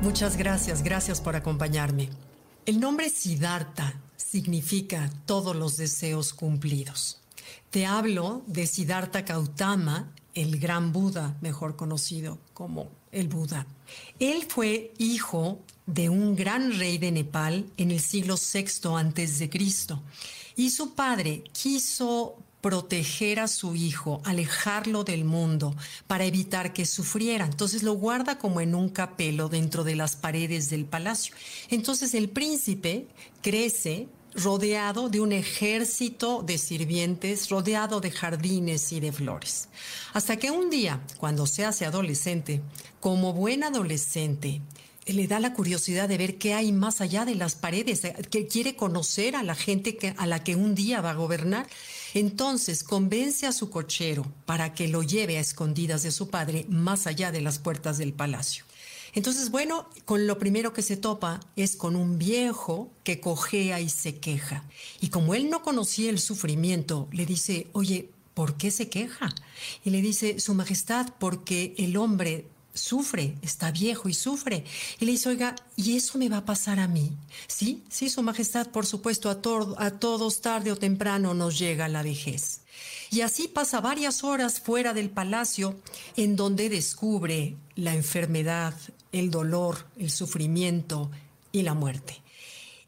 Muchas gracias, gracias por acompañarme. El nombre Siddhartha significa todos los deseos cumplidos. Te hablo de Siddhartha Gautama, el gran Buda, mejor conocido como el Buda. Él fue hijo de un gran rey de Nepal en el siglo VI antes de Cristo y su padre quiso proteger a su hijo, alejarlo del mundo para evitar que sufriera. Entonces lo guarda como en un capelo dentro de las paredes del palacio. Entonces el príncipe crece rodeado de un ejército de sirvientes, rodeado de jardines y de flores. Hasta que un día, cuando se hace adolescente, como buen adolescente, le da la curiosidad de ver qué hay más allá de las paredes, que quiere conocer a la gente que, a la que un día va a gobernar. Entonces convence a su cochero para que lo lleve a escondidas de su padre más allá de las puertas del palacio. Entonces, bueno, con lo primero que se topa es con un viejo que cojea y se queja. Y como él no conocía el sufrimiento, le dice, oye, ¿por qué se queja? Y le dice, Su Majestad, porque el hombre sufre, está viejo y sufre. Y le dice, oiga, ¿y eso me va a pasar a mí? Sí, sí, Su Majestad, por supuesto, a, a todos tarde o temprano nos llega la vejez. Y así pasa varias horas fuera del palacio en donde descubre la enfermedad, el dolor, el sufrimiento y la muerte.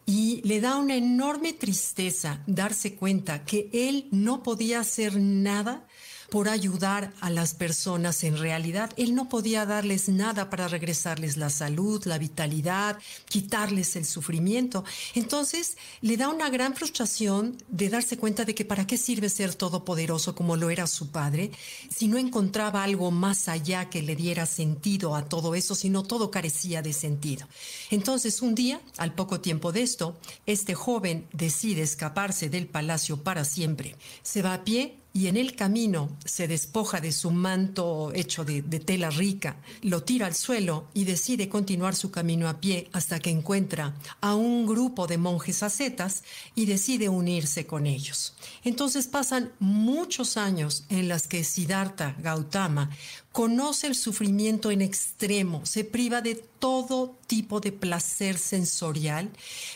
Y le da una enorme tristeza darse cuenta que él no podía hacer nada por ayudar a las personas en realidad. Él no podía darles nada para regresarles la salud, la vitalidad, quitarles el sufrimiento. Entonces le da una gran frustración de darse cuenta de que para qué sirve ser todopoderoso como lo era su padre si no encontraba algo más allá que le diera sentido a todo eso, sino todo carecía de sentido. Entonces un día, al poco tiempo de esto, este joven decide escaparse del palacio para siempre. Se va a pie y en el camino se despoja de su manto hecho de, tela rica, lo tira al suelo y decide continuar su camino a pie hasta que encuentra a un grupo de monjes ascetas y decide unirse con ellos. Entonces pasan muchos años en las que Siddhartha Gautama conoce el sufrimiento en extremo, se priva de todo tipo de placer sensorial,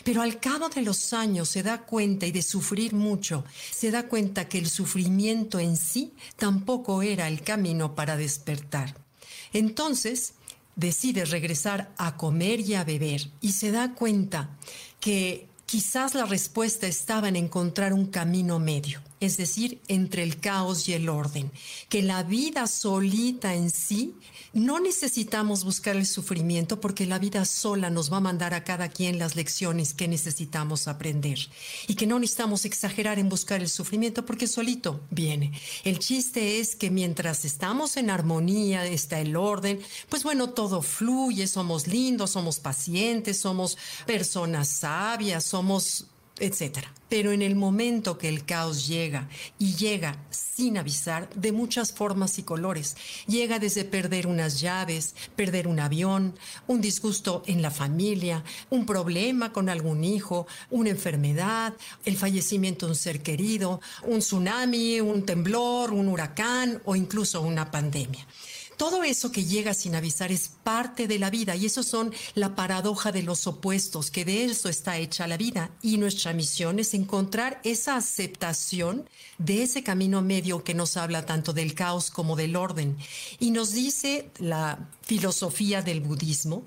pero al cabo de los años se da cuenta y de sufrir mucho, se da cuenta que el sufrimiento en sí tampoco era el camino para despertar. Entonces decide regresar a comer y a beber y se da cuenta que quizás la respuesta estaba en encontrar un camino medio es decir, entre el caos y el orden, que la vida solita en sí, no necesitamos buscar el sufrimiento porque la vida sola nos va a mandar a cada quien las lecciones que necesitamos aprender y que no necesitamos exagerar en buscar el sufrimiento porque solito viene. El chiste es que mientras estamos en armonía, está el orden, pues bueno, todo fluye, somos lindos, somos pacientes, somos personas sabias, somos etcétera. Pero en el momento que el caos llega y llega sin avisar de muchas formas y colores, llega desde perder unas llaves, perder un avión, un disgusto en la familia, un problema con algún hijo, una enfermedad, el fallecimiento de un ser querido, un tsunami, un temblor, un huracán o incluso una pandemia todo eso que llega sin avisar es parte de la vida y eso son la paradoja de los opuestos, que de eso está hecha la vida. Y nuestra misión es encontrar esa aceptación de ese camino medio que nos habla tanto del caos como del orden. Y nos dice la filosofía del budismo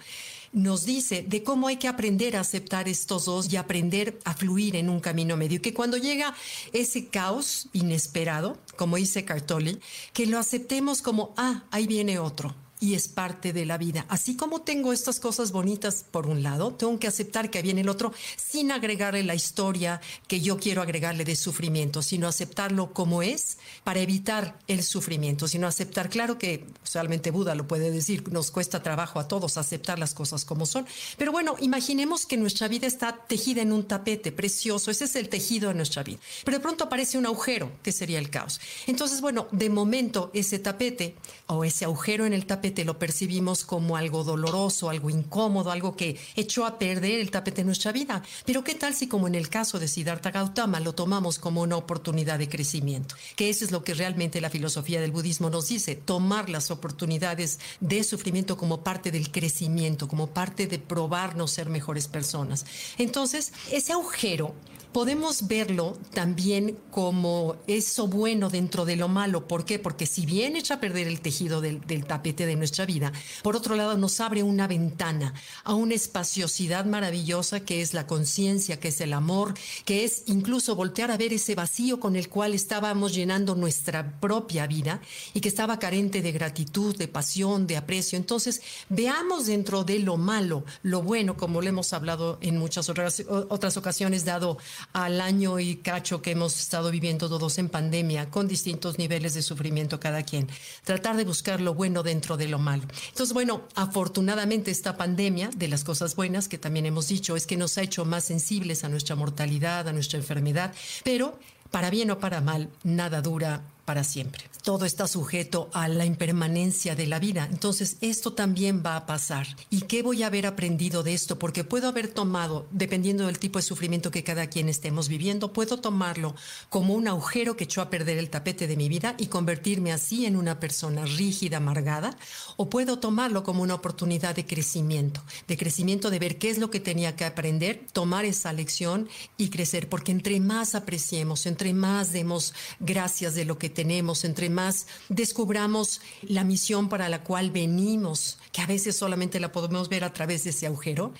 nos dice de cómo hay que aprender a aceptar estos dos y aprender a fluir en un camino medio. Que cuando llega ese caos inesperado, como dice Cartoli, que lo aceptemos como, ah, ahí viene otro y es parte de la vida. Así como tengo estas cosas bonitas por un lado, tengo que aceptar que viene el otro sin agregarle la historia que yo quiero agregarle de sufrimiento, sino aceptarlo como es para evitar el sufrimiento, sino aceptar, claro que solamente Buda lo puede decir, nos cuesta trabajo a todos aceptar las cosas como son, pero bueno, imaginemos que nuestra vida está tejida en un tapete precioso, ese es el tejido de nuestra vida, pero de pronto aparece un agujero, que sería el caos. Entonces, bueno, de momento ese tapete o ese agujero en el tapete normalmente lo percibimos como algo doloroso, algo incómodo, algo que echó a perder el tapete de nuestra vida. Pero ¿qué tal si como en el caso de Siddhartha Gautama lo tomamos como una oportunidad de crecimiento? Que eso es lo que realmente la filosofía del budismo nos dice, tomar las oportunidades de sufrimiento como parte del crecimiento, como parte de probarnos ser mejores personas. Entonces, ese agujero podemos verlo también como eso bueno dentro de lo malo. ¿Por qué? Porque si bien echa a perder el tejido del, tapete de nuestra vida, por otro lado nos abre una ventana a una espaciosidad maravillosa que es la conciencia, que es el amor, que es incluso voltear a ver ese vacío con el cual estábamos llenando nuestra propia vida y que estaba carente de gratitud, de pasión, de aprecio. Entonces, veamos dentro de lo malo, lo bueno, como lo hemos hablado en muchas otras, otras ocasiones, dado al año y cacho que hemos estado viviendo todos en pandemia, con distintos niveles de sufrimiento cada quien. Tratar de buscar lo bueno dentro de lo malo. Entonces, bueno, afortunadamente esta pandemia, de las cosas buenas que también hemos dicho, es que nos ha hecho más sensibles a nuestra mortalidad, a nuestra enfermedad, pero para bien o para mal, nada dura para siempre. Todo está sujeto a la impermanencia de la vida. Entonces, esto también va a pasar. ¿Y qué voy a haber aprendido de esto? Porque puedo haber tomado, dependiendo del tipo de sufrimiento que cada quien estemos viviendo, puedo tomarlo como un agujero que echó a perder el tapete de mi vida y convertirme así en una persona rígida, amargada, o puedo tomarlo como una oportunidad de crecimiento, de crecimiento de ver qué es lo que tenía que aprender, tomar esa lección y crecer, porque entre más apreciemos, entre más demos gracias de lo que tenemos, entre más descubramos la misión para la cual venimos, que a veces solamente la podemos ver a través de ese agujero,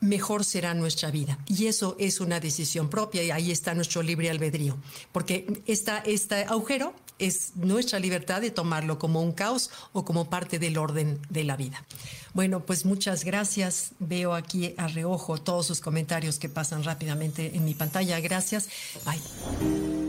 mejor será nuestra vida. Y eso es una decisión propia y ahí está nuestro libre albedrío, porque esta, este agujero es nuestra libertad de tomarlo como un caos o como parte del orden de la vida. Bueno, pues muchas gracias. Veo aquí a reojo todos sus comentarios que pasan rápidamente en mi pantalla. Gracias. Bye.